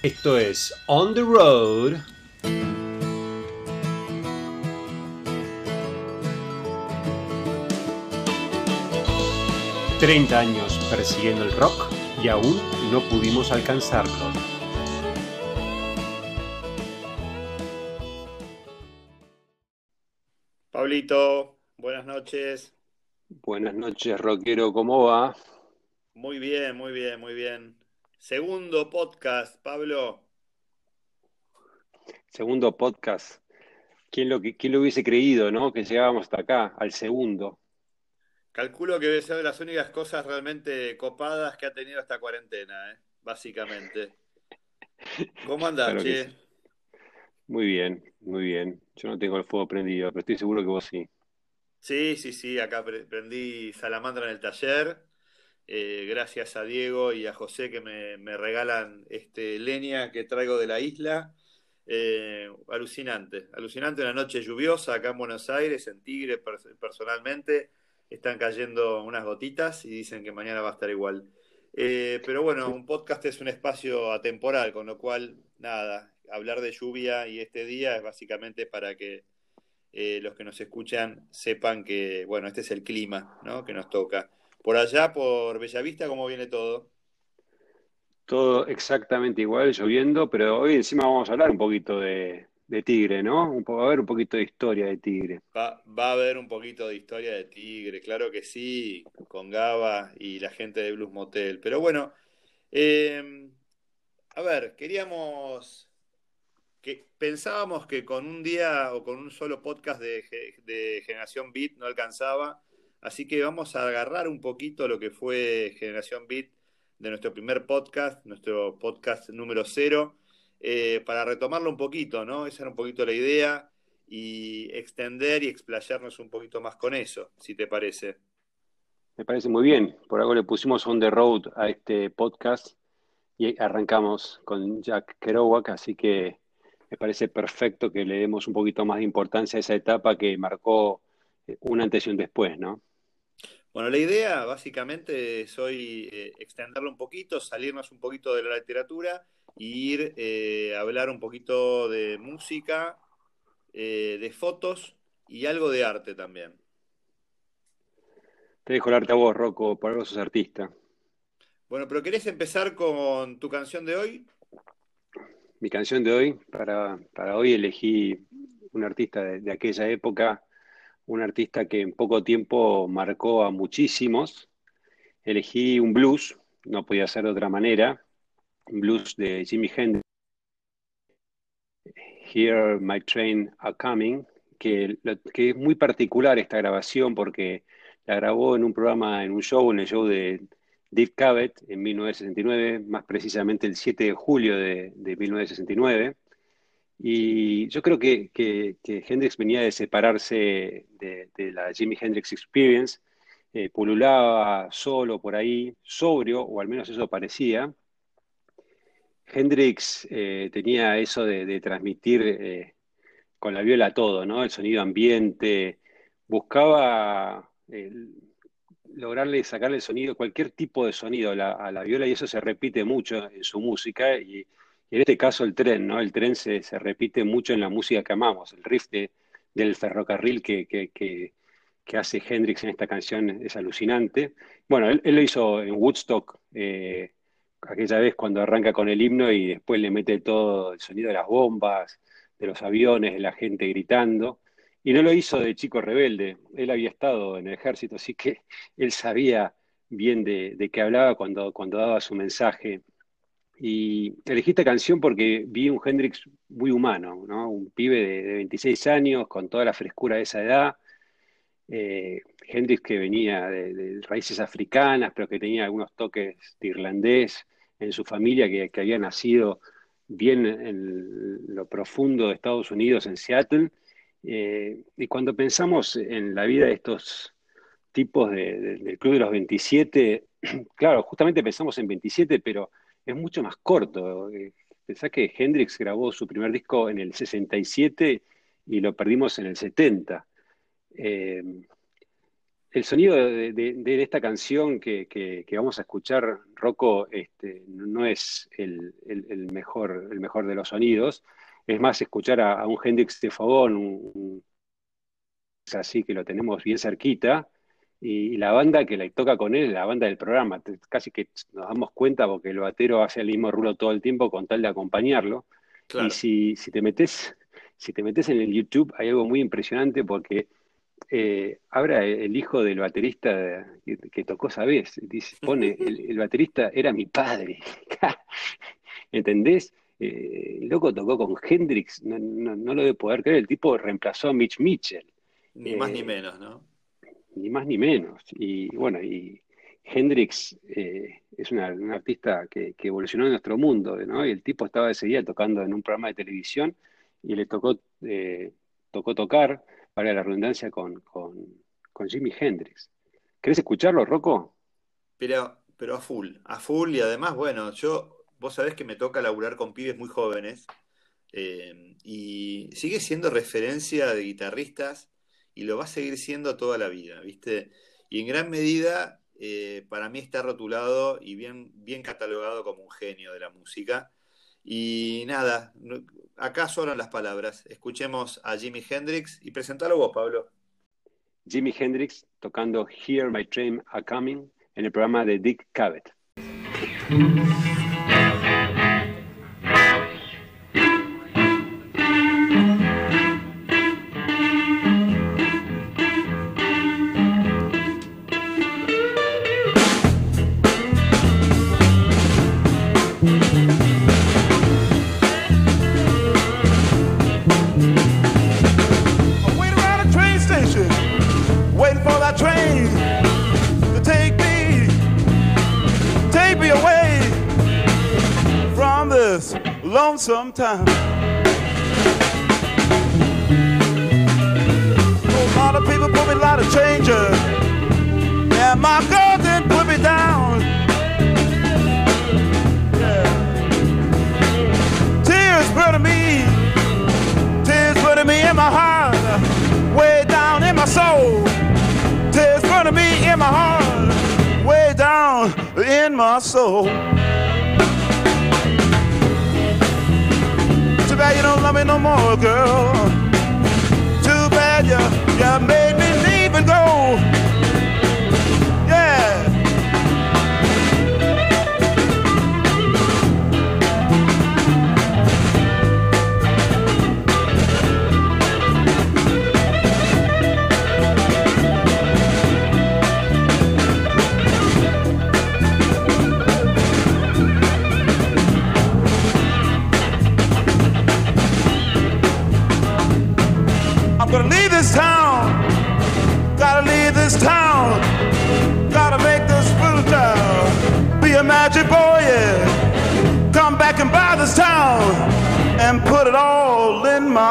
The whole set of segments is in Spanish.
Esto es On the Road. ...30 años persiguiendo el rock y aún no pudimos alcanzarlo. Pablito, buenas noches. Buenas noches, rockero, ¿cómo va? Muy bien, muy bien, muy bien. Segundo podcast, Pablo. Segundo podcast. ¿Quién lo, quién lo hubiese creído, no? Que llegábamos hasta acá, al segundo. Calculo que debe ser de las únicas cosas realmente copadas que ha tenido esta cuarentena, ¿eh? básicamente. ¿Cómo andás, che? Muy bien, muy bien. Yo no tengo el fuego prendido, pero estoy seguro que vos sí. Sí, sí, sí. Acá prendí salamandra en el taller eh, gracias a Diego y a José que me, regalan este leña que traigo de la isla. Eh, alucinante, alucinante una noche lluviosa acá en Buenos Aires, en Tigre personalmente. Están cayendo unas gotitas y dicen que mañana va a estar igual. Eh, pero bueno, un podcast es un espacio atemporal, con lo cual, nada, hablar de lluvia y este día es básicamente para que los que nos escuchan sepan que, bueno, este es el clima ¿no? que nos toca. Por allá, por Bellavista, ¿cómo viene todo? Todo exactamente igual, lloviendo, pero hoy encima vamos a hablar un poquito de, Tigre, ¿no? Un va a haber un poquito de historia de Tigre. Va, a haber un poquito de historia de Tigre, claro que sí, con Gaba y la gente de Blues Motel. Pero bueno, eh, a ver, queríamos que pensábamos que con un día o con un solo podcast de, de Generación Beat no alcanzaba Así que vamos a agarrar un poquito lo que fue Generación Beat de nuestro primer podcast, nuestro podcast número cero, eh, para retomarlo un poquito, ¿no? Esa era un poquito la idea y extender y explayarnos un poquito más con eso, si te parece. Me parece muy bien. Por algo le pusimos on the road a este podcast y arrancamos con Jack Kerouac, así que me parece perfecto que le demos un poquito más de importancia a esa etapa que marcó un antes y un después, ¿no? Bueno, la idea básicamente es hoy eh, extenderlo un poquito, salirnos un poquito de la literatura e ir eh, a hablar un poquito de música, eh, de fotos y algo de arte también. Te dejo el arte a vos, Rocco, por algo sos artista. Bueno, pero ¿querés empezar con tu canción de hoy? Mi canción de hoy, para, hoy elegí un artista de aquella época un artista que en poco tiempo marcó a muchísimos. Elegí un blues, no podía ser de otra manera, un blues de Jimi Hendrix, Here My Train A Coming, que, es muy particular esta grabación porque la grabó en un programa, en un show, en el show de Dick Cavett en 1969, más precisamente el 7 de julio de, de 1969. Y yo creo que, que, Hendrix venía de separarse de, la Jimi Hendrix Experience, eh, pululaba solo por ahí, sobrio, o al menos eso parecía. Hendrix eh, tenía eso de, transmitir eh, con la viola todo, ¿no? El sonido ambiente, buscaba lograrle sacarle el sonido, cualquier tipo de sonido a la, a la, viola, y eso se repite mucho en su música, y y en este caso el tren, ¿no? El tren se, repite mucho en la música que amamos. El riff del ferrocarril que, que, hace Hendrix en esta canción es alucinante. Bueno, él, lo hizo en Woodstock, eh, aquella vez cuando arranca con el himno y después le mete todo el sonido de las bombas, de los aviones, de la gente gritando. Y no lo hizo de chico rebelde. Él había estado en el ejército, así que él sabía bien de, de qué hablaba cuando, cuando daba su mensaje y elegí esta canción porque vi un Hendrix muy humano, ¿no? Un pibe de, 26 años, con toda la frescura de esa edad. Eh, Hendrix que venía de, raíces africanas, pero que tenía algunos toques de irlandés en su familia, que, había nacido bien en lo profundo de Estados Unidos, en Seattle. Eh, y cuando pensamos en la vida de estos tipos del Club de los 27, claro, justamente pensamos en 27, pero es mucho más corto. Eh, pensá que Hendrix grabó su primer disco en el 67 y lo perdimos en el 70. Eh, el sonido de, esta canción que, vamos a escuchar, Rocco, este, no es el, mejor, el mejor de los sonidos. Es más, escuchar a, un Hendrix de Fogón, es así que lo tenemos bien cerquita, y, la banda que la toca con él, la banda del programa, casi que nos damos cuenta porque el batero hace el mismo rulo todo el tiempo con tal de acompañarlo. Y si, si, te metes, si te metes en el YouTube, hay algo muy impresionante porque eh, ahora el hijo del baterista que, tocó esa vez, dice, pone, el, baterista era mi padre. ¿Entendés? Eh, el loco tocó con Hendrix, no, no, lo debe poder creer, el tipo reemplazó a Mitch Mitchell. Ni más ni eh, menos, ¿no? Ni más ni menos. Y bueno, y Hendrix es una, un artista que, evolucionó en nuestro mundo. Y el tipo estaba ese día tocando en un programa de televisión y le tocó, tocó tocar para la redundancia, con, con, Jimi Hendrix. ¿Querés escucharlo, Rocco? Pero, pero a full, a full y además, bueno, yo, vos sabés que me toca laburar con pibes muy jóvenes eh, y sigue siendo referencia de guitarristas y lo va a seguir siendo toda la vida, ¿viste? Y en gran medida, eh, para mí está rotulado y bien, bien catalogado como un genio de la música. Y nada, acá sobran las palabras. Escuchemos a Jimi Hendrix y presentalo vos, Pablo. Jimi Hendrix tocando Hear My Train A Coming en el programa de Dick Cavett. Sometime. A lot of people put me a lot of changes. Yeah, my girl didn't put me down. Yeah. Tears burning me, tears burning me in my heart, way down in my soul. Tears burning me in my heart, way down in my soul. You don't love me no more, girl. Too bad you, you made me leave and go.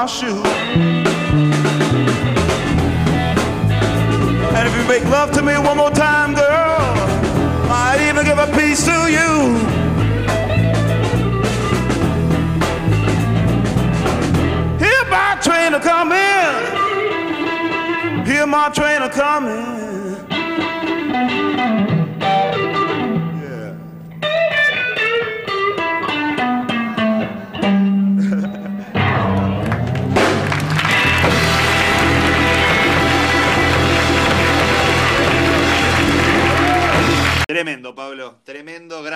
Shoe. And if you make love to me one more time, girl, I'd even give a piece to you. Hear my train a coming. Hear my train a coming.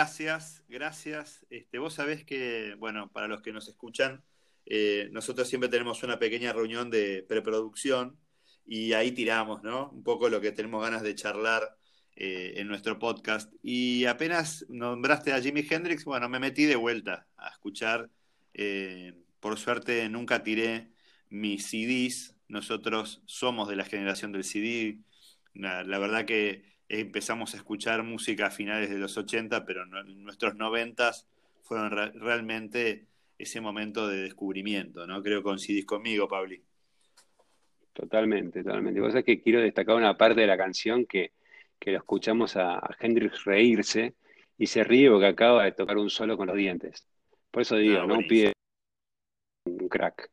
Gracias, gracias. Este, vos sabés que, bueno, para los que nos escuchan, eh, nosotros siempre tenemos una pequeña reunión de preproducción y ahí tiramos, ¿no? Un poco lo que tenemos ganas de charlar eh, en nuestro podcast. Y apenas nombraste a Jimi Hendrix, bueno, me metí de vuelta a escuchar. Eh, por suerte nunca tiré mis CDs, nosotros somos de la generación del CD. la verdad que empezamos a escuchar música a finales de los 80, pero en nuestros 90 fueron realmente ese momento de descubrimiento, ¿no? Creo que coincidís conmigo, Pabli. Totalmente, totalmente. Vos sabés que quiero destacar una parte de la canción que, lo escuchamos a, a, Hendrix reírse y se ríe porque acaba de tocar un solo con los dientes. Por eso digo, ah, no, pide un crack.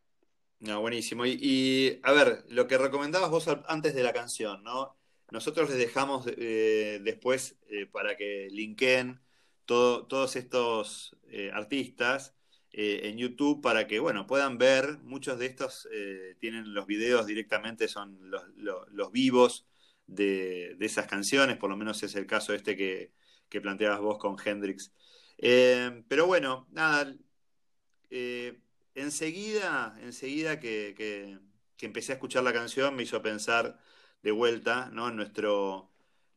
No, buenísimo. Y, y, a ver, lo que recomendabas vos antes de la canción, ¿no? Nosotros les dejamos eh, después para que linkeen todos estos artistas en YouTube para que, bueno, puedan ver. Muchos de estos tienen los videos directamente, son los, vivos de, esas canciones, por lo menos es el caso este que, que planteabas vos con Hendrix. pero bueno, nada, enseguida, enseguida que, empecé a escuchar la canción me hizo pensar de vuelta ¿no? en nuestro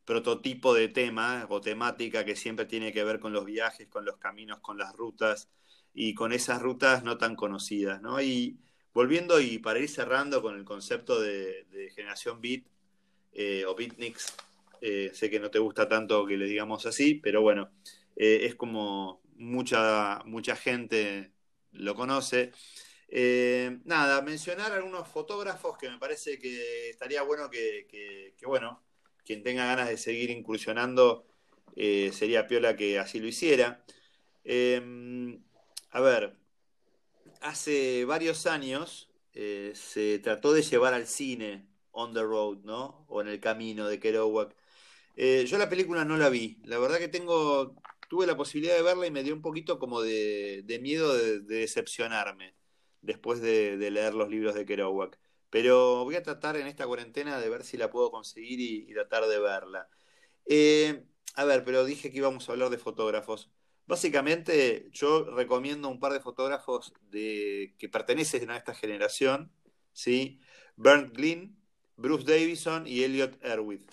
prototipo de tema o temática que siempre tiene que ver con los viajes, con los caminos, con las rutas y con esas rutas no tan conocidas. ¿no? Y volviendo y para ir cerrando con el concepto de, generación beat eh, o beatniks, eh, sé que no te gusta tanto que le digamos así, pero bueno, eh, es como mucha, mucha gente lo conoce. Eh, nada, mencionar algunos fotógrafos que me parece que estaría bueno que, bueno, quien tenga ganas de seguir incursionando eh, sería piola que así lo hiciera. Em, a ver, hace varios años eh, se trató de llevar al cine On the Road, ¿no? O en el camino de Kerouac. yo la película no la vi. La verdad que tengo tuve la posibilidad de verla y me dio un poquito como de, miedo de, decepcionarme después de, leer los libros de Kerouac. Pero voy a tratar en esta cuarentena de ver si la puedo conseguir y, tratar de verla. Eh, a ver, pero dije que íbamos a hablar de fotógrafos. Básicamente, yo recomiendo un par de fotógrafos de, que pertenecen a esta generación, ¿sí? Bernd Glynn, Bruce Davison y Elliot Erwitt.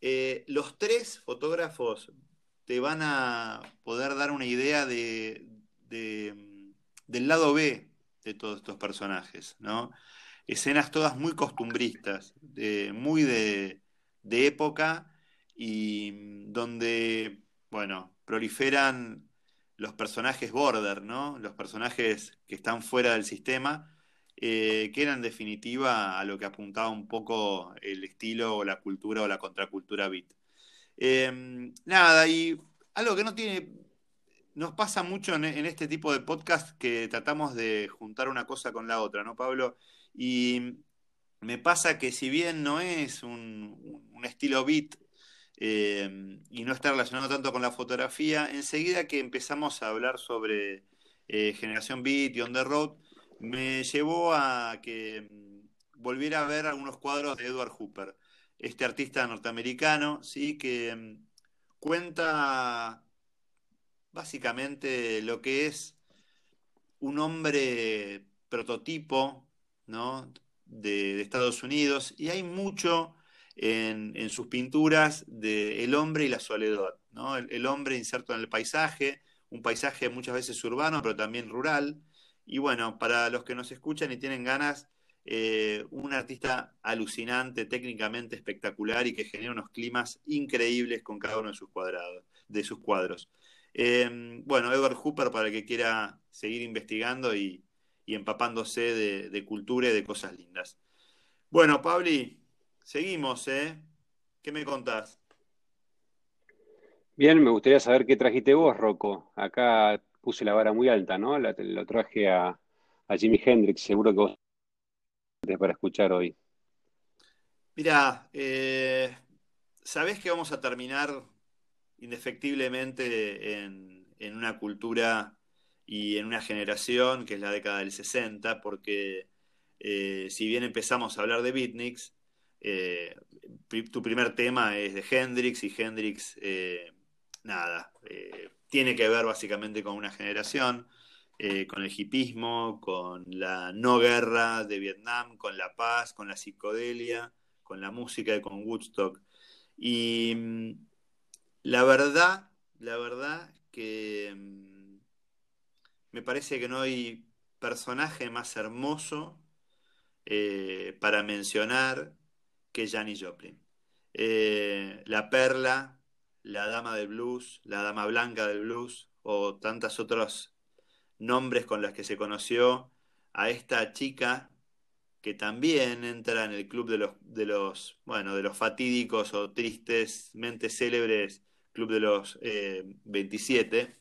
Eh, los tres fotógrafos te van a poder dar una idea de, del lado B de todos estos personajes, ¿no? Escenas todas muy costumbristas, muy de, época y donde, bueno, proliferan los personajes border, ¿no? Los personajes que están fuera del sistema, eh, que eran en definitiva a lo que apuntaba un poco el estilo o la cultura o la contracultura beat. Em, nada, y algo que no tiene, nos pasa mucho en, este tipo de podcast que tratamos de juntar una cosa con la otra, ¿no, Pablo? Y me pasa que si bien no es un, estilo beat em, y no está relacionado tanto con la fotografía, enseguida que empezamos a hablar sobre eh, generación beat y on the road, me llevó a que volviera a ver algunos cuadros de Edward Hooper este artista norteamericano, ¿sí? que mm, cuenta básicamente lo que es un hombre prototipo ¿no? de, Estados Unidos y hay mucho en, sus pinturas de el hombre y la soledad, ¿no? el, hombre inserto en el paisaje, un paisaje muchas veces urbano pero también rural. Y bueno, para los que nos escuchan y tienen ganas, eh, un artista alucinante, técnicamente espectacular y que genera unos climas increíbles con cada uno de sus, cuadrados, de sus cuadros. Eh, bueno, Edward Hooper para el que quiera seguir investigando y, empapándose de, cultura y de cosas lindas. Bueno, Pabli, seguimos, ¿eh? ¿Qué me contás? Bien, me gustaría saber qué trajiste vos, Rocco. Acá puse la vara muy alta, ¿no? lo traje a, a Jimi Hendrix, seguro que vos para escuchar hoy? Mira, eh, sabés que vamos a terminar indefectiblemente en, una cultura y en una generación que es la década del 60, porque eh, si bien empezamos a hablar de beatniks, eh, tu primer tema es de Hendrix y Hendrix, nada, tiene que ver básicamente con una generación. Eh, con el hipismo, con la no guerra de Vietnam, con la paz, con la psicodelia, con la música y con Woodstock. Y mm, la verdad, la verdad que mm, me parece que no hay personaje más hermoso eh, para mencionar que Janis Joplin. Eh, la perla, la dama del blues, la dama blanca del blues o tantas otras nombres con los que se conoció a esta chica que también entra en el club de los, de los, bueno, de los fatídicos o tristesmente célebres club de los 27. Eh,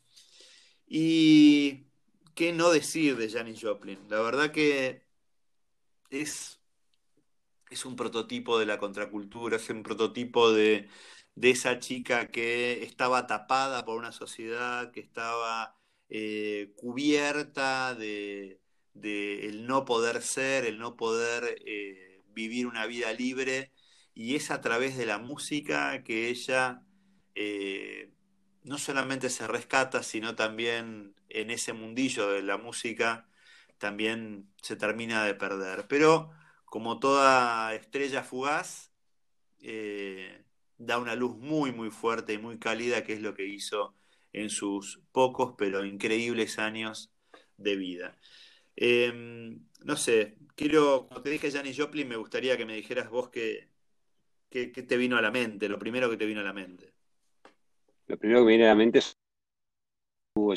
y qué no decir de Janis Joplin. La verdad que es es un prototipo de la contracultura, es un prototipo de, esa chica que estaba tapada por una sociedad, que estaba eh, cubierta de, el no poder ser, el no poder eh, vivir una vida libre, y es a través de la música que ella eh, no solamente se rescata, sino también en ese mundillo de la música también se termina de perder. Pero como toda estrella fugaz, eh, da una luz muy, muy fuerte y muy cálida, que es lo que hizo en sus pocos pero increíbles años de vida. Em, no sé, quiero, como te dije Janis Joplin, me gustaría que me dijeras vos qué, qué, te vino a la mente, lo primero que te vino a la mente. Lo primero que me viene a la mente es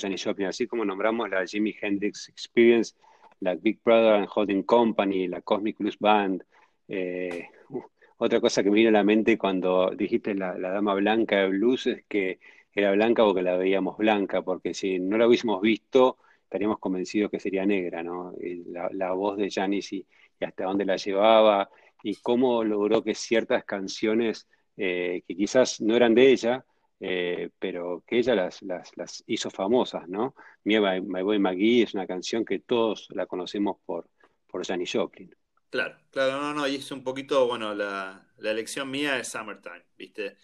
Janis Joplin, así como nombramos la Jimi Hendrix Experience, la Big Brother and Holding Company, la Cosmic Blues Band. Eh, otra cosa que me vino a la mente cuando dijiste la, dama blanca de blues es que era blanca porque la veíamos blanca, porque si no la hubiésemos visto estaríamos convencidos que sería negra, ¿no? La, voz de Janis y, hasta dónde la llevaba y cómo logró que ciertas canciones eh, que quizás no eran de ella, eh, pero que ella las, las, hizo famosas, ¿no? My, My, Boy McGee es una canción que todos la conocemos por, por Janis Joplin. Claro, claro, no, no, y es un poquito, bueno, la, elección mía es Summertime, ¿viste?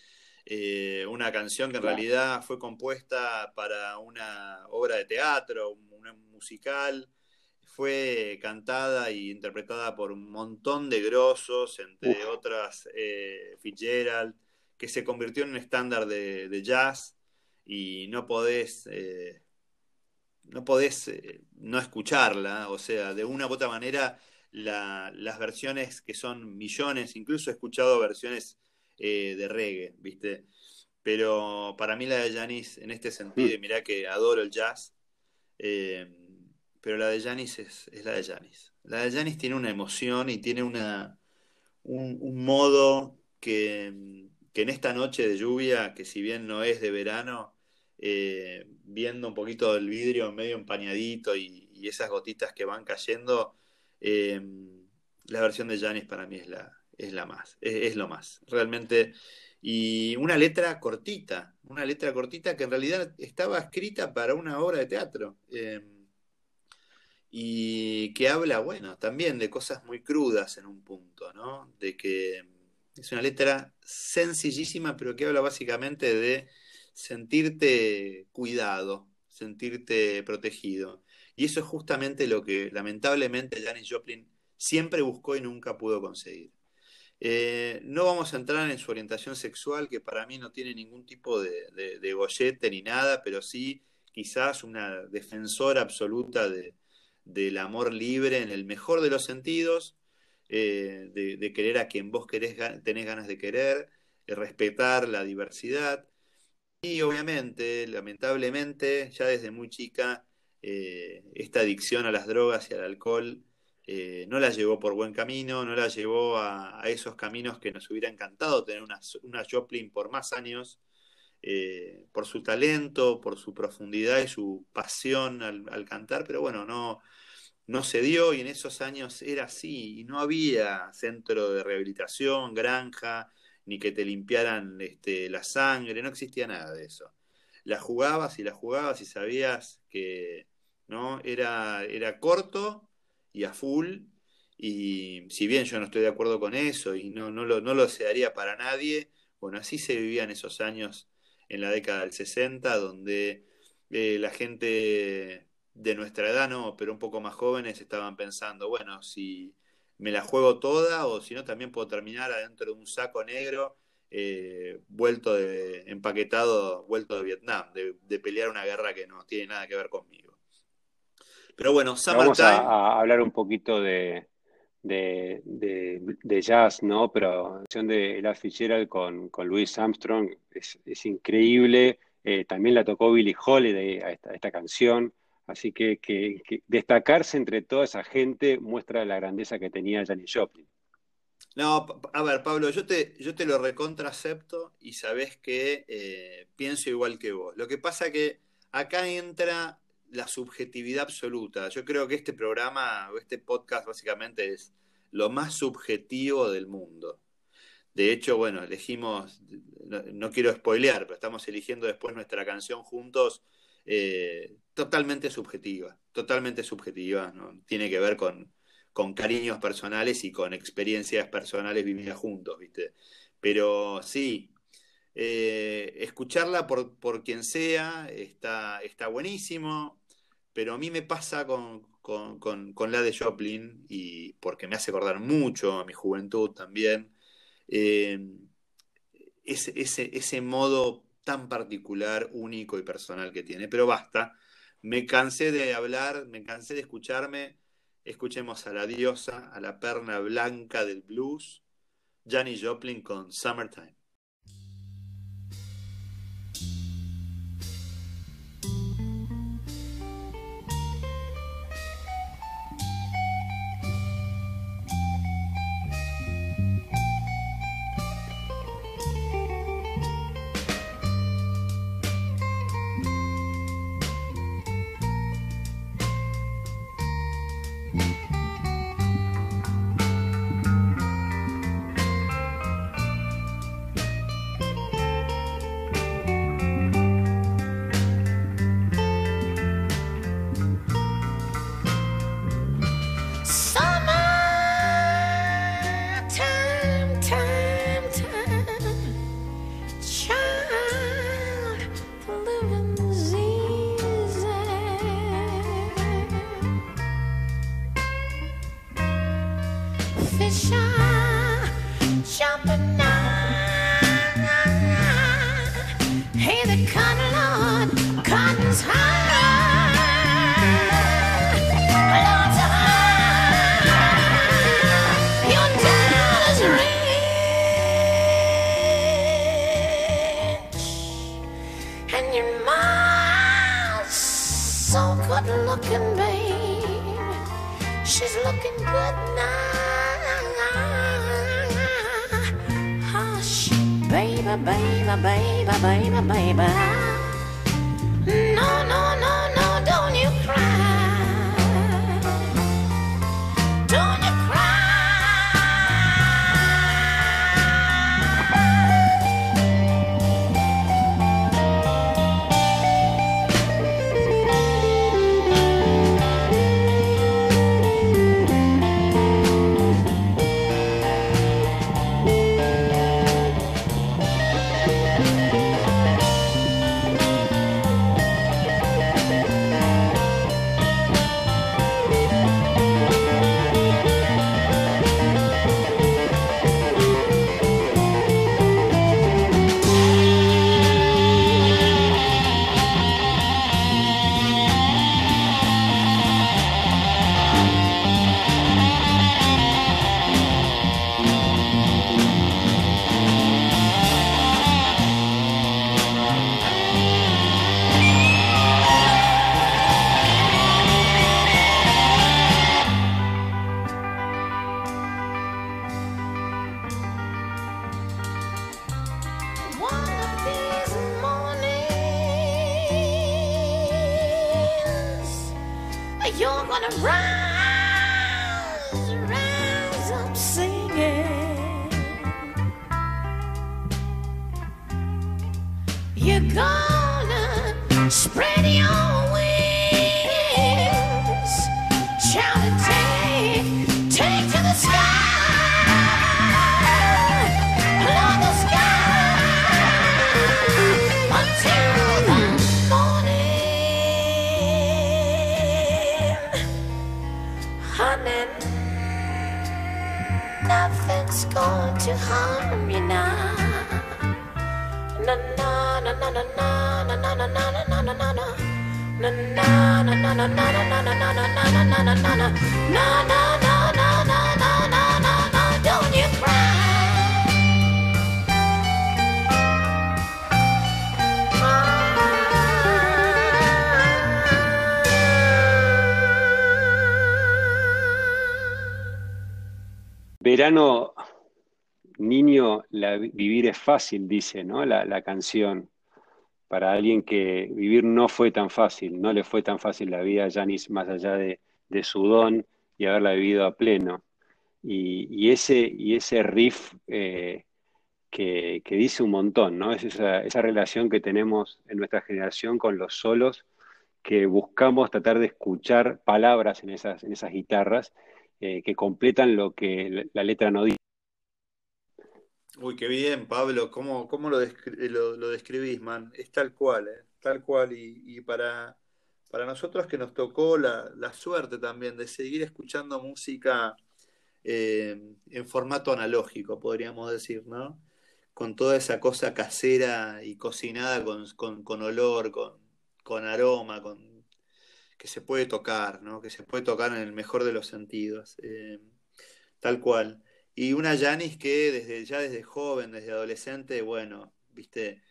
Eh, una canción que en realidad fue compuesta para una obra de teatro, un, musical, fue cantada e interpretada por un montón de grosos, entre otras eh, Fitzgerald, que se convirtió en un estándar de, jazz y no podés, eh, no podés eh, no escucharla, o sea, de una u otra manera las versiones que son millones, incluso he escuchado versiones eh, de reggae, ¿viste? Pero para mí la de Janis en este sentido, y mm. mirá que adoro el jazz, pero la de Janis es, la de Janis. La de Janis tiene una emoción y tiene una, un modo que, que en esta noche de lluvia, que si bien no es de verano, eh, viendo un poquito del vidrio medio empañadito y, esas gotitas que van cayendo, eh, la versión de Janis para mí es la, es la más, es, lo más, realmente. Y una letra cortita, una letra cortita que en realidad estaba escrita para una obra de teatro. Eh, y que habla, bueno, también de cosas muy crudas en un punto, ¿no? De que es una letra sencillísima, pero que habla básicamente de sentirte cuidado, sentirte protegido. Y eso es justamente lo que lamentablemente Janis Joplin siempre buscó y nunca pudo conseguir. Eh, no vamos a entrar en su orientación sexual, que para mí no tiene ningún tipo de, de, ni nada, pero sí quizás una defensora absoluta del amor libre en el mejor de los sentidos, eh, de, querer a quien vos querés, tenés ganas de querer, de respetar la diversidad. Y obviamente, lamentablemente, ya desde muy chica, eh, esta adicción a las drogas y al alcohol eh, no la llevó por buen camino, no la llevó a, esos caminos que nos hubiera encantado tener una, una Joplin por más años, por su talento, por su profundidad y su pasión al cantar, pero bueno, no, no se dio y en esos años era así, y no había centro de rehabilitación, granja, ni que te limpiaran este, la sangre, no existía nada de eso. La jugabas y la jugabas y sabías que no era, era corto y a full, y si bien yo no estoy de acuerdo con eso y no, no, lo, no lo desearía para nadie, bueno, así se vivían esos años en la década del 60, donde eh, la gente de nuestra edad no, pero un poco más jóvenes estaban pensando, bueno, si me la juego toda o si no también puedo terminar adentro de un saco negro eh, vuelto de, empaquetado, vuelto de Vietnam, de, pelear una guerra que no tiene nada que ver conmigo. Pero bueno, Vamos a, hablar un poquito de, de, jazz, ¿no? Pero la canción de Ella Fitzgerald con, con Louis Armstrong es, increíble. Eh, también la tocó Billie Holiday a esta, a esta canción. Así que, destacarse entre toda esa gente muestra la grandeza que tenía Janis Joplin. No, a ver, Pablo, yo te, yo te lo recontracepto y sabes que eh, pienso igual que vos. Lo que pasa que acá entra la subjetividad absoluta. Yo creo que este programa o este podcast básicamente es lo más subjetivo del mundo. De hecho, bueno, elegimos, no, quiero spoilear, pero estamos eligiendo después nuestra canción juntos, eh, totalmente subjetiva, totalmente subjetiva, ¿no? tiene que ver con, con cariños personales y con experiencias personales vividas juntos, ¿viste? Pero sí, eh, escucharla por, por, quien sea está, está buenísimo, pero a mí me pasa con, la de Joplin, y porque me hace acordar mucho a mi juventud también, eh, ese, ese, modo tan particular, único y personal que tiene. Pero basta, me cansé de hablar, me cansé de escucharme. Escuchemos a la diosa, a la perna blanca del blues, Janis Joplin con Summertime. and. So good looking, babe. She's looking good now. Hush, baby, baby, baby, baby, baby. No, no. rise, rise singing. You're gonna spread your to harm you now. Na na na na na na na na na na na na na na. Na na na na na na na na na na na na don't you cry verano niño, vivir es fácil, dice, ¿no? La, canción. Para alguien que vivir no fue tan fácil, no le fue tan fácil la vida a Janis más allá de, su don y haberla vivido a pleno. y, ese, riff eh, que, dice un montón, ¿no? Es esa, relación que tenemos en nuestra generación con los solos, que buscamos tratar de escuchar palabras en esas, en esas guitarras eh, que completan lo que la letra no dice. Uy, qué bien, Pablo. ¿Cómo, cómo lo, lo, describís, man? Es tal cual, ¿eh? Tal cual. Y, para, para nosotros que nos tocó la, suerte también de seguir escuchando música eh, en formato analógico, podríamos decir, ¿no? Con toda esa cosa casera y cocinada con, olor, con, aroma, con que se puede tocar, ¿no? Que se puede tocar en el mejor de los sentidos. Eh, tal cual. Y una Janis que desde, ya desde joven, desde adolescente, bueno, viste,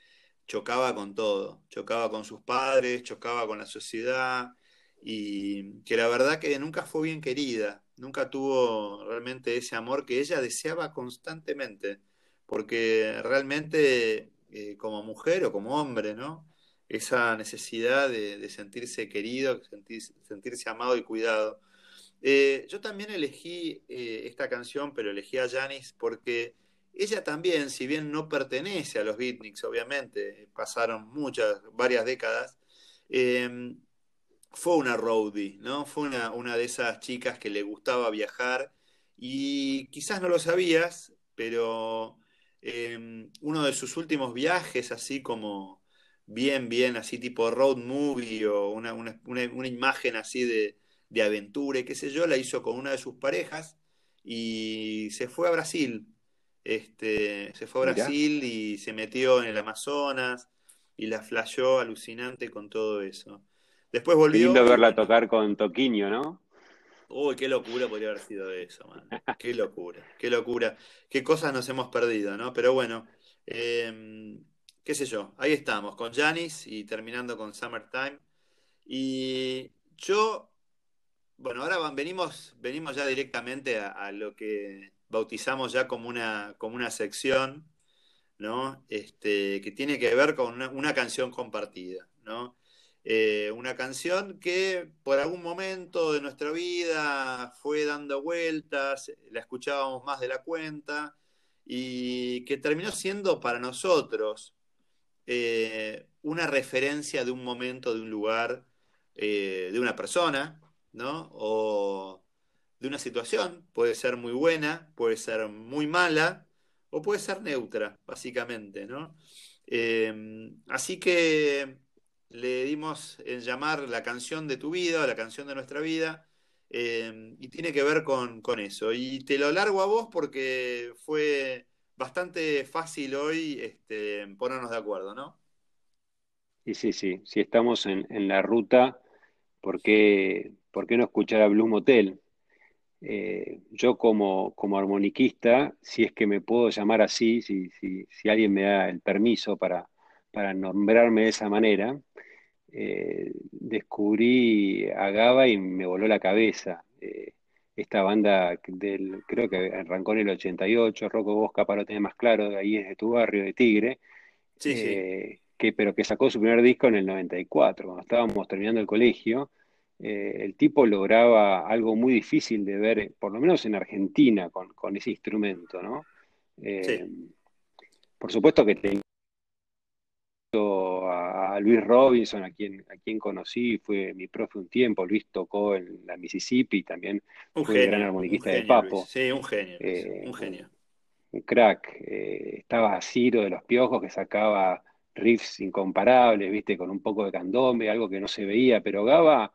chocaba con todo, chocaba con sus padres, chocaba con la sociedad, y que la verdad que nunca fue bien querida, nunca tuvo realmente ese amor que ella deseaba constantemente, porque realmente eh, como mujer o como hombre, ¿no? Esa necesidad de, sentirse querido, sentirse amado y cuidado. Eh, yo también elegí eh, esta canción, pero elegí a Janis porque ella también, si bien no pertenece a los beatniks, obviamente, pasaron muchas, varias décadas, em, fue una roadie, ¿no? Fue una, una, de esas chicas que le gustaba viajar y quizás no lo sabías, pero em, uno de sus últimos viajes, así como bien, bien, así tipo road movie o una, una imagen así de, de aventura y qué sé yo, la hizo con una de sus parejas y se fue a Brasil. Este, se fue a Brasil y se metió en el Amazonas y la flasheó alucinante con todo eso. Después volvió. lindo verla tocar con Toquiño, ¿no? Uy, qué locura podría haber sido eso, man. Qué locura, qué locura. Qué cosas nos hemos perdido, ¿no? Pero bueno, em, qué sé yo, ahí estamos, con Janis y terminando con Summertime. Y yo bueno, ahora venimos, venimos ya directamente a, lo que bautizamos ya como una, como una sección, ¿no? Este, que tiene que ver con una, canción compartida, ¿no? Eh, una canción que por algún momento de nuestra vida fue dando vueltas, la escuchábamos más de la cuenta y que terminó siendo para nosotros eh, una referencia de un momento, de un lugar, eh, de una persona, ¿no? O de una situación, puede ser muy buena, puede ser muy mala, o puede ser neutra, básicamente, ¿no? Em, así que le dimos en llamar la canción de tu vida, o la canción de nuestra vida, em, y tiene que ver con, eso. Y te lo largo a vos porque fue bastante fácil hoy este, ponernos de acuerdo, ¿no? Sí, sí, sí. Si estamos en, en la ruta, ¿por qué, ¿por qué no escuchar a Blue Motel? Eh, yo como, como armoniquista, si es que me puedo llamar así, si, si, alguien me da el permiso para, para nombrarme de esa manera, eh, descubrí a Gaba y me voló la cabeza. Eh, esta banda del, creo que arrancó en el 88, Rocco Bosca para lo tener más claro, de ahí es de tu barrio, de Tigre, Que, pero que sacó su primer disco en el 94, cuando estábamos terminando el colegio, eh, el tipo lograba algo muy difícil de ver, por lo menos en Argentina, con, ese instrumento, ¿no? Eh, por supuesto que tengo a, Luis Robinson, a quien, a quien conocí, fue mi profe un tiempo, Luis tocó en la Mississippi, también un fue gran armoniquista de Papo. Sí, un genio, eh, un genio. Un crack. estaba Ciro de los Piojos que sacaba riffs incomparables, viste, con un poco de candombe, algo que no se veía, pero Gaba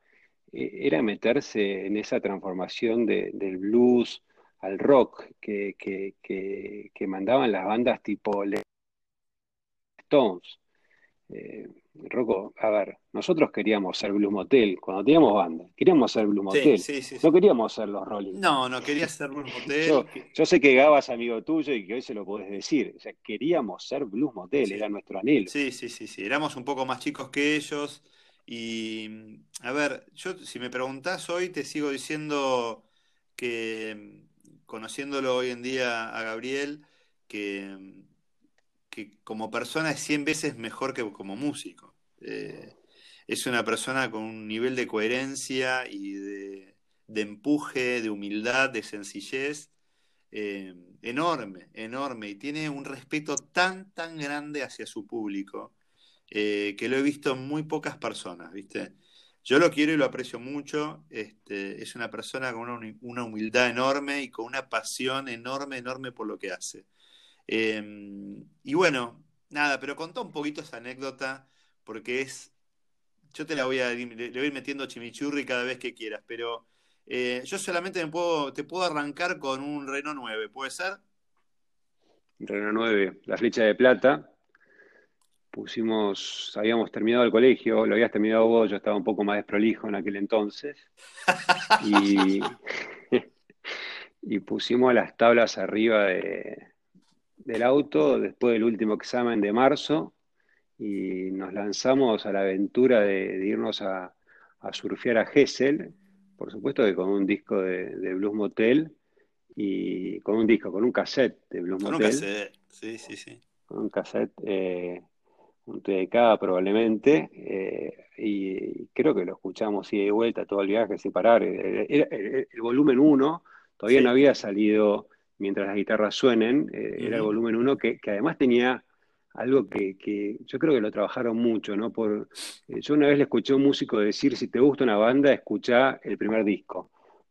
era meterse en esa transformación del blues al rock que, que, mandaban las bandas tipo Stones. Eh, Rocco, a ver, nosotros queríamos ser Blues Motel cuando teníamos banda, queríamos ser Blues Motel, no queríamos ser los Rolling. No, no quería ser Blues Motel. Yo, sé que Gabas amigo tuyo y que hoy se lo podés decir, o sea, queríamos ser Blues Motel, era nuestro anhelo. Sí, sí, sí, sí, éramos un poco más chicos que ellos, y a ver, yo si me preguntás hoy, te sigo diciendo que conociéndolo hoy en día a Gabriel, que, que como persona es 100 veces mejor que como músico. Eh, es una persona con un nivel de coherencia y de, empuje, de humildad, de sencillez, eh, enorme, enorme, y tiene un respeto tan, tan grande hacia su público, eh, que lo he visto en muy pocas personas, ¿viste? Yo lo quiero y lo aprecio mucho, este, es una persona con una, humildad enorme y con una pasión enorme, enorme por lo que hace. Em, y bueno, nada, pero contá un poquito esa anécdota, porque es, yo te la voy a, le voy metiendo chimichurri cada vez que quieras, pero eh, yo solamente me puedo, te puedo arrancar con un Renault 9, ¿puede ser? Renault 9, la flecha de plata. Pusimos, habíamos terminado el colegio, lo habías terminado vos, yo estaba un poco más desprolijo en aquel entonces. y, y pusimos las tablas arriba del auto después del último examen de marzo y nos lanzamos a la aventura de, irnos a, a surfear a Gessel por supuesto que con un disco de, Blues Motel y con un disco, con un cassette de Blues Motel. Con un cassette, sí, sí, sí. Con un cassette, eh, un TDK probablemente, eh, y creo que lo escuchamos y de vuelta todo el viaje sin parar. Era, el, volumen 1 todavía no había salido mientras las guitarras suenen, eh, era el volumen 1 que, que además tenía algo que, yo creo que lo trabajaron mucho, ¿no? Por, eh, yo una vez le escuché a un músico decir, si te gusta una banda, escucha el primer disco,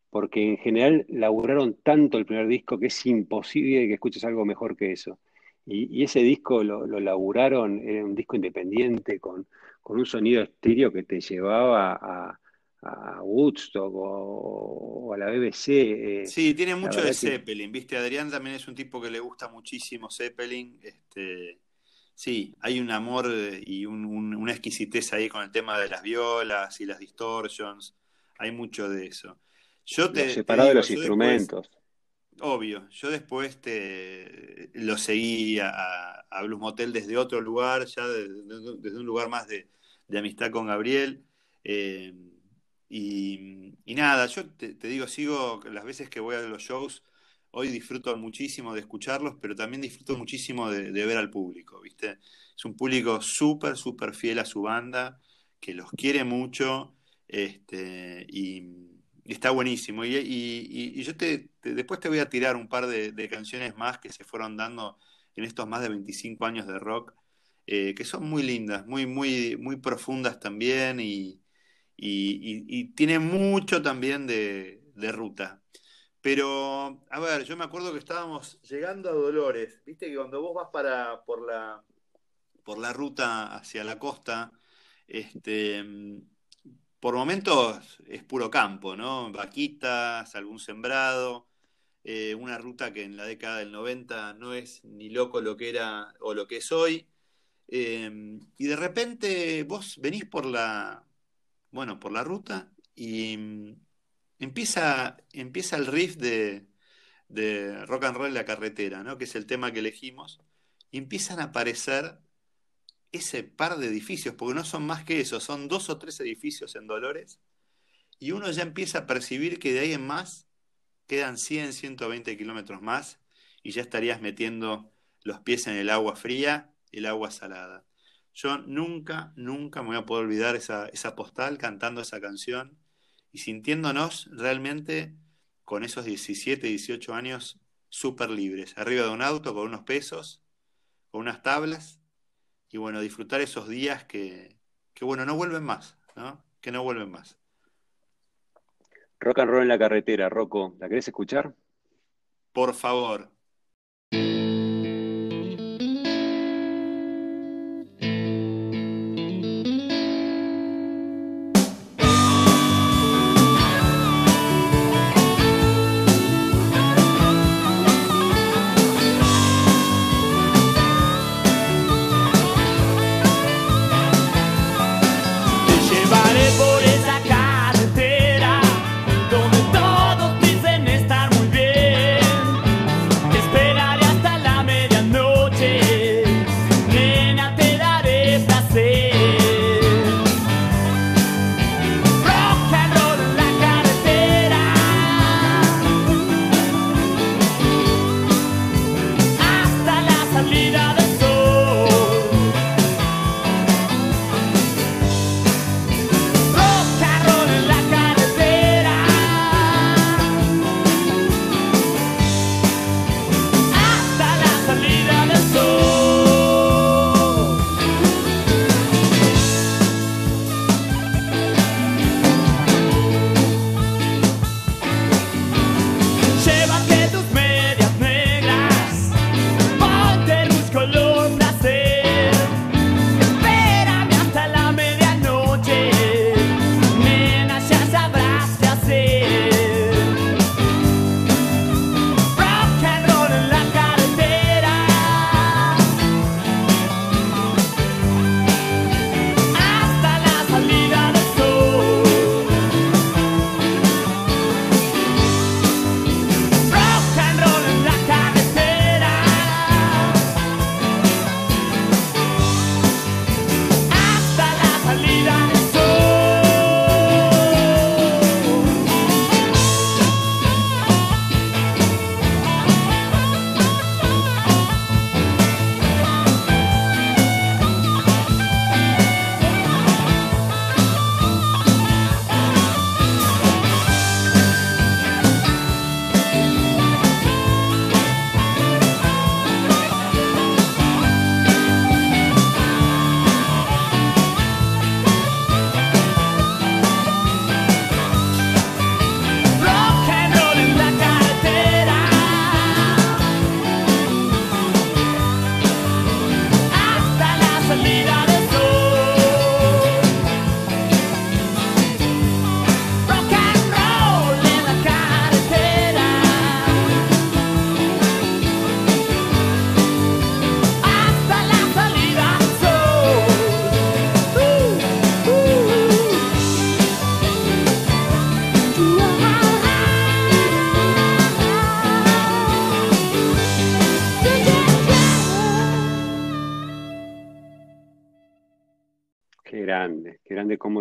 porque en general laburaron tanto el primer disco que es imposible que escuches algo mejor que eso. Y, ese disco lo, lo, laburaron, era un disco independiente, con, un sonido estéreo que te llevaba a, Woodstock o, a la BBC. Eh, sí, tiene mucho de Zeppelin, ¿viste? Adrián también es un tipo que le gusta muchísimo Zeppelin, este Sí, hay un amor y una exquisitez ahí con el tema de las violas y las distortions. Hay mucho de eso. Yo te, separado de los instrumentos. Obvio, yo después te lo seguí a, Blues Motel desde otro lugar, ya desde un lugar más de, amistad con Gabriel. Eh, y, nada, yo te, te, digo, sigo las veces que voy a los shows, hoy disfruto muchísimo de escucharlos, pero también disfruto muchísimo de, ver al público, ¿viste? Es un público súper, súper fiel a su banda, que los quiere mucho, este, y, está buenísimo. Y, yo te, después te voy a tirar un par de, canciones más que se fueron dando en estos más de 25 años de rock, eh, que son muy lindas, muy, muy, muy profundas también, y, tienen mucho también de, de ruta. Pero, a ver, yo me acuerdo que estábamos llegando a Dolores. Viste que cuando vos vas para, por, la, por la ruta hacia la costa, este, por momentos es puro campo, ¿no? Vaquitas, algún sembrado, eh, una ruta que en la década del 90 no es ni loco lo que era o lo que es hoy. Eh, y de repente vos venís por la, bueno, por la ruta y empieza, empieza el riff de, rock and roll en la carretera, ¿no? que es el tema que elegimos, y empiezan a aparecer ese par de edificios, porque no son más que eso, son dos o tres edificios en Dolores, y uno ya empieza a percibir que de ahí en más quedan 100, 120 kilómetros más, y ya estarías metiendo los pies en el agua fría, el agua salada. Yo nunca, nunca me voy a poder olvidar esa, esa postal cantando esa canción y sintiéndonos realmente con esos 17, 18 años súper libres, arriba de un auto con unos pesos, con unas tablas, y bueno, disfrutar esos días que, que bueno, no vuelven más, ¿no? Que no vuelven más. Rock and roll en la carretera, Rocco, ¿la querés escuchar? Por favor.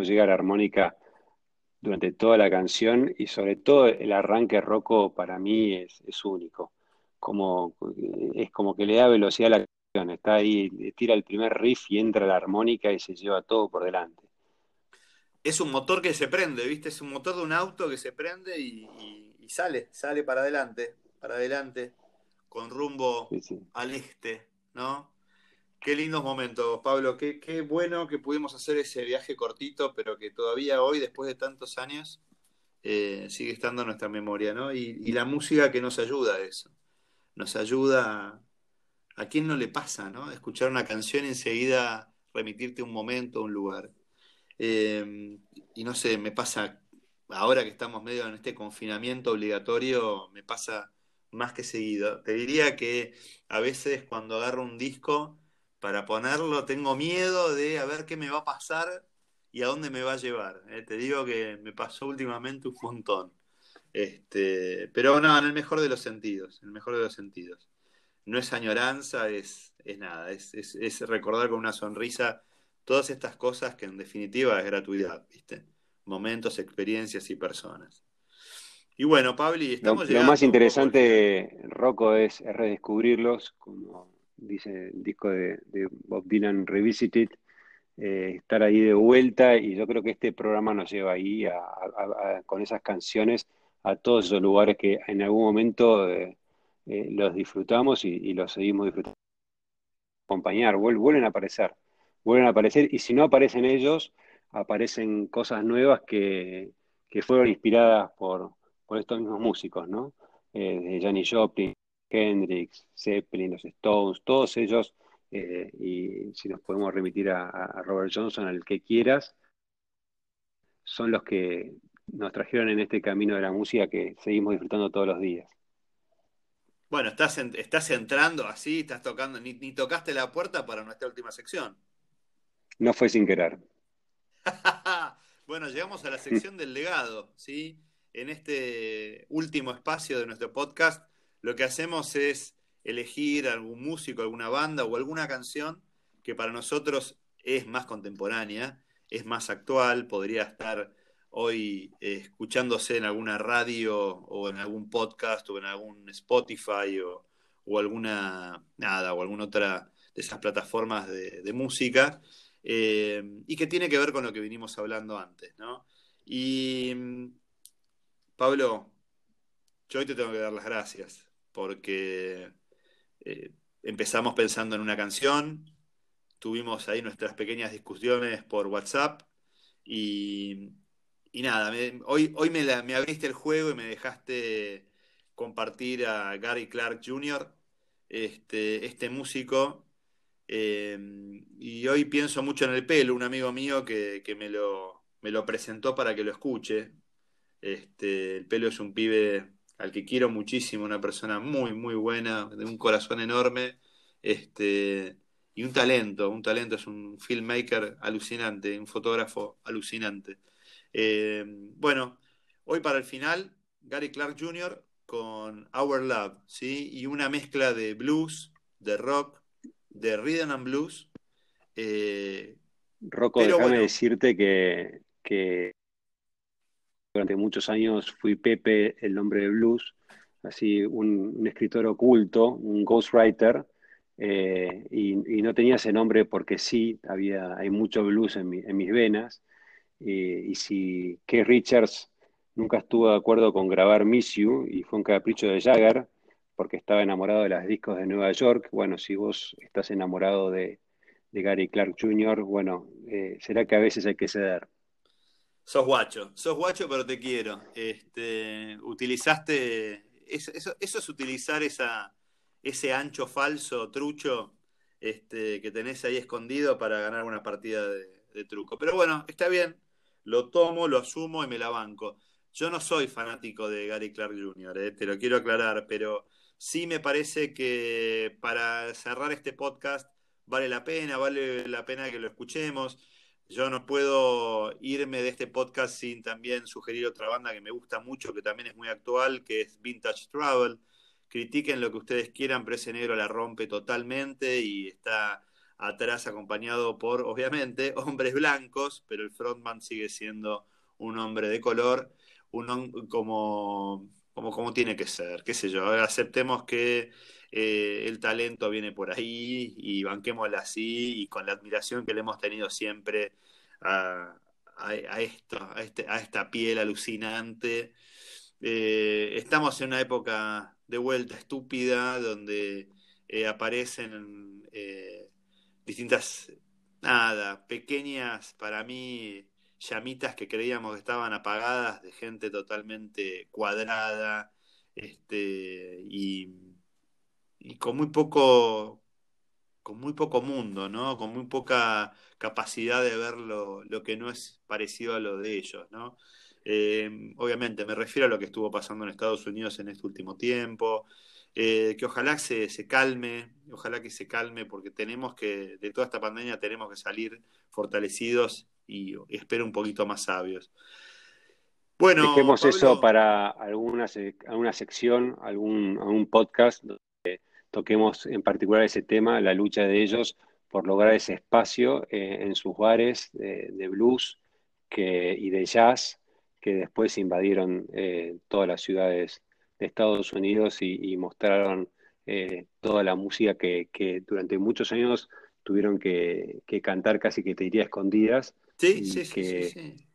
Llega la armónica durante toda la canción y sobre todo el arranque roco para mí es, único. Como, es como que le da velocidad a la canción, está ahí, tira el primer riff y entra la armónica y se lleva todo por delante. Es un motor que se prende, ¿viste? Es un motor de un auto que se prende y, sale, sale para adelante, para adelante, con rumbo al este, ¿no? Qué lindos momentos, Pablo. Qué, qué, bueno que pudimos hacer ese viaje cortito, pero que todavía hoy, después de tantos años, eh, sigue estando en nuestra memoria, ¿no? Y, la música que nos ayuda a eso. Nos ayuda a, a quién no le pasa, ¿no? Escuchar una canción y enseguida remitirte un momento, un lugar. Eh, y no sé, me pasa, ahora que estamos medio en este confinamiento obligatorio, me pasa más que seguido. Te diría que a veces cuando agarro un disco para ponerlo, tengo miedo de a ver qué me va a pasar y a dónde me va a llevar. ¿eh? Te digo que me pasó últimamente un montón. Este, pero no, en el mejor de los sentidos, en el mejor de los sentidos. No es añoranza, es, es nada, es, es, recordar con una sonrisa todas estas cosas que en definitiva es gratuidad, ¿viste? Momentos, experiencias y personas. Y bueno, Pabli, estamos lo, Lo más interesante, Rocco, es redescubrirlos, como dice el disco de, Bob Dylan Revisited, eh, estar ahí de vuelta y yo creo que este programa nos lleva ahí con esas canciones a todos esos lugares que en algún momento eh, eh, los disfrutamos y, los seguimos disfrutando. Acompañar, vuelven a aparecer, vuelven a aparecer y si no aparecen ellos, aparecen cosas nuevas que, fueron inspiradas por, por estos mismos músicos, ¿no? de Janis Joplin, Hendrix, Zeppelin, los Stones, todos ellos, eh, y si nos podemos remitir a, Robert Johnson, al que quieras, son los que nos trajeron en este camino de la música que seguimos disfrutando todos los días. Bueno, estás, estás entrando así, estás tocando, ni, ni, tocaste la puerta para nuestra última sección. No fue sin querer. bueno, llegamos a la sección del legado, ¿sí? En este último espacio de nuestro podcast lo que hacemos es elegir algún músico, alguna banda o alguna canción que para nosotros es más contemporánea, es más actual, podría estar hoy eh, escuchándose en alguna radio o en algún podcast o en algún Spotify o, alguna nada o alguna otra de esas plataformas de, música eh, y que tiene que ver con lo que vinimos hablando antes, ¿no? Y Pablo, yo hoy te tengo que dar las gracias porque eh, empezamos pensando en una canción, tuvimos ahí nuestras pequeñas discusiones por WhatsApp y, nada, hoy, hoy me, abriste el juego y me dejaste compartir a Gary Clark Jr., este, este músico. Eh, y hoy pienso mucho en el pelo, un amigo mío que, me, lo, me, lo, presentó para que lo escuche. Este, el pelo es un pibe al que quiero muchísimo, una persona muy, muy buena, de un corazón enorme, este, y un talento, un talento, es un filmmaker alucinante, un fotógrafo alucinante. Eh, bueno, hoy para el final, Gary Clark Jr. con Our Love, ¿sí? Y una mezcla de blues, de rock, de rhythm and blues. Eh, Rocco, déjame decirte que, que durante muchos años fui Pepe, el nombre de blues, así un, escritor oculto, un ghostwriter, eh, y, no tenía ese nombre porque sí, había, hay mucho blues en, mis venas, y si Keith Richards nunca estuvo de acuerdo con grabar Miss You, y fue un capricho de Jagger, porque estaba enamorado de los discos de Nueva York, bueno, si vos estás enamorado de, Gary Clark Jr., bueno, eh, será que a veces hay que ceder. Sos guacho, sos guacho, pero te quiero. Este, utilizaste. Eso, es utilizar esa, ese ancho falso, trucho, este, que tenés ahí escondido para ganar una partida de, truco. Pero bueno, está bien. Lo tomo, lo asumo y me la banco. Yo no soy fanático de Gary Clark Jr., eh, te lo quiero aclarar, pero sí me parece que para cerrar este podcast vale la pena, vale la pena que lo escuchemos. Yo no puedo irme de este podcast sin también sugerir otra banda que me gusta mucho, que también es muy actual, que es Vintage Travel. Critiquen lo que ustedes quieran, pero ese negro la rompe totalmente y está atrás acompañado por, obviamente, hombres blancos, pero el frontman sigue siendo un hombre de color, un como, como, como tiene que ser, qué sé yo, aceptemos que eh, el talento viene por ahí y banquémosla así y con la admiración que le hemos tenido siempre a, esto, a, este, a esta piel alucinante. Eh, estamos en una época de vuelta estúpida donde eh, aparecen distintas, nada, pequeñas para mí llamitas que creíamos que estaban apagadas de gente totalmente cuadrada este, y y con muy poco con muy poco mundo, ¿no? Con muy poca capacidad de ver lo, que no es parecido a lo de ellos, ¿no? Eh, obviamente, me refiero a lo que estuvo pasando en Estados Unidos en este último tiempo, eh, que ojalá se, se, calme, ojalá que se calme, porque tenemos que, de toda esta pandemia tenemos que salir fortalecidos y, espero un poquito más sabios. Bueno, Dejemos eso para alguna, alguna sección, algún, algún podcast toquemos en particular ese tema, la lucha de ellos por lograr ese espacio eh, en sus bares de blues y de jazz que después invadieron eh, todas las ciudades de Estados Unidos y, mostraron eh, toda la música que, durante muchos años tuvieron que, cantar casi que te diría escondidas. Sí, sí, sí,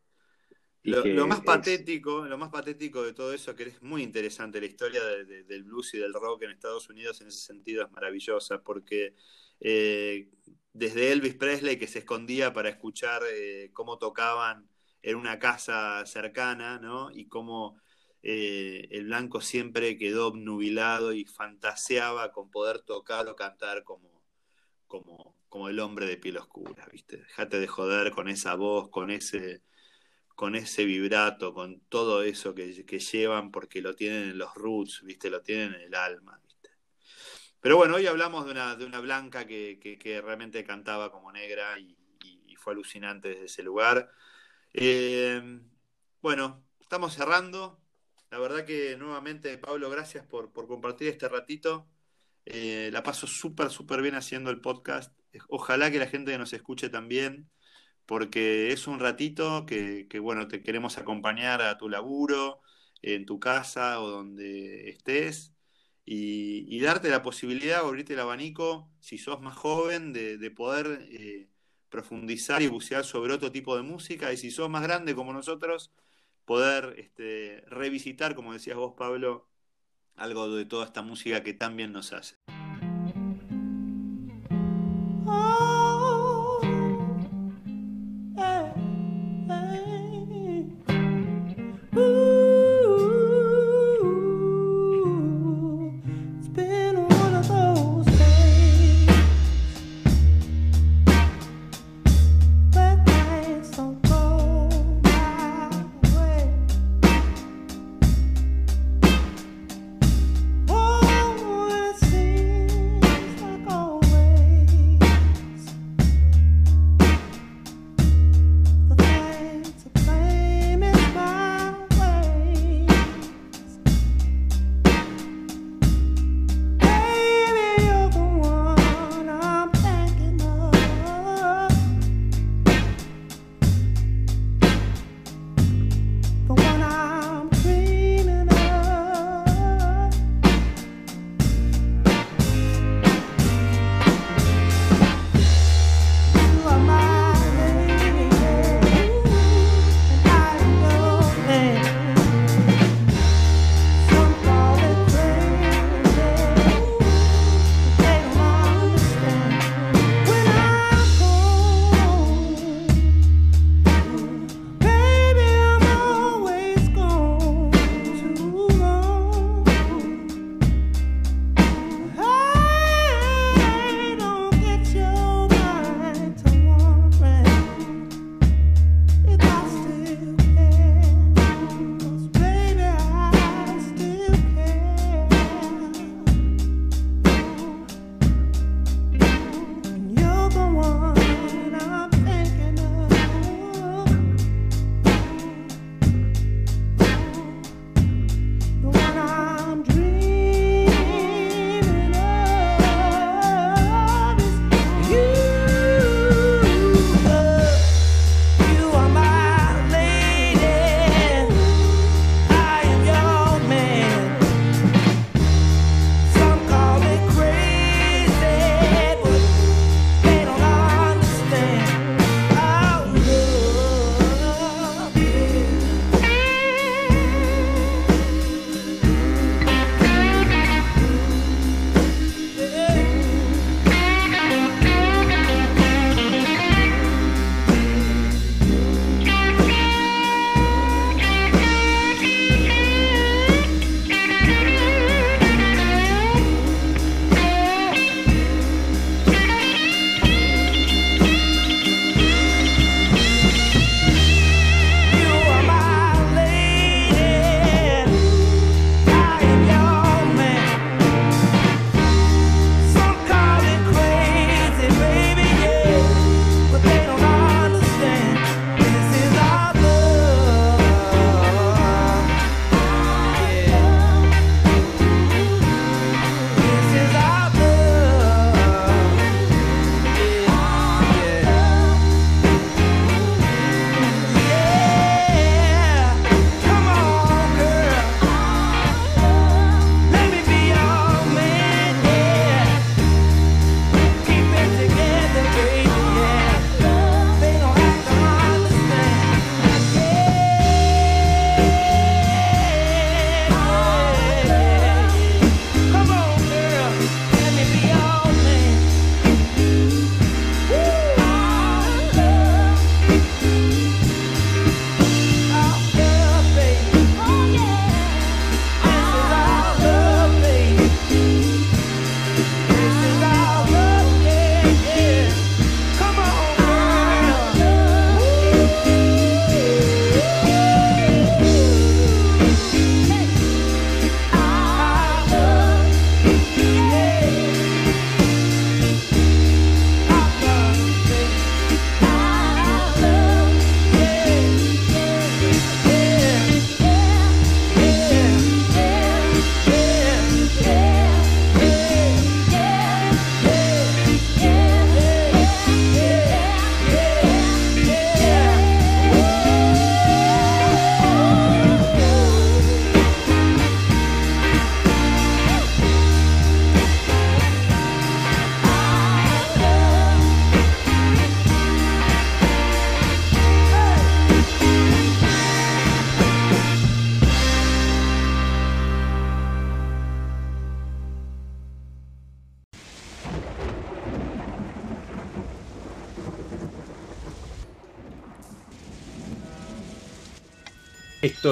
lo, más patético, lo más patético de todo eso, que es muy interesante, la historia del blues y del rock en Estados Unidos en ese sentido es maravillosa, porque eh, desde Elvis Presley, que se escondía para escuchar eh, cómo tocaban en una casa cercana, ¿no? Y cómo eh, el blanco siempre quedó obnubilado y fantaseaba con poder tocar o cantar como, como, como el hombre de piel oscura, ¿viste? Dejate de joder con esa voz, con ese con ese vibrato, con todo eso que, llevan, porque lo tienen en los roots, ¿viste? Lo tienen en el alma, ¿viste? Pero bueno, hoy hablamos de una, de una blanca que, realmente cantaba como negra y, fue alucinante desde ese lugar. Eh, bueno, estamos cerrando. La verdad que nuevamente, Pablo, gracias por, compartir este ratito. Eh, la paso súper, súper bien haciendo el podcast. Ojalá que la gente nos escuche también porque es un ratito que, bueno, te queremos acompañar a tu laburo, en tu casa o donde estés, y, darte la posibilidad, abrirte el abanico, si sos más joven, de, poder eh, profundizar y bucear sobre otro tipo de música, y si sos más grande como nosotros, poder este, revisitar, como decías vos, Pablo, algo de toda esta música que tan bien nos hace.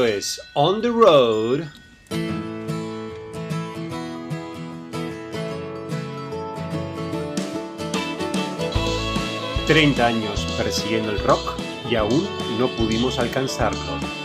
Es On the Road. 30 años persiguiendo el rock y aún no pudimos alcanzarlo.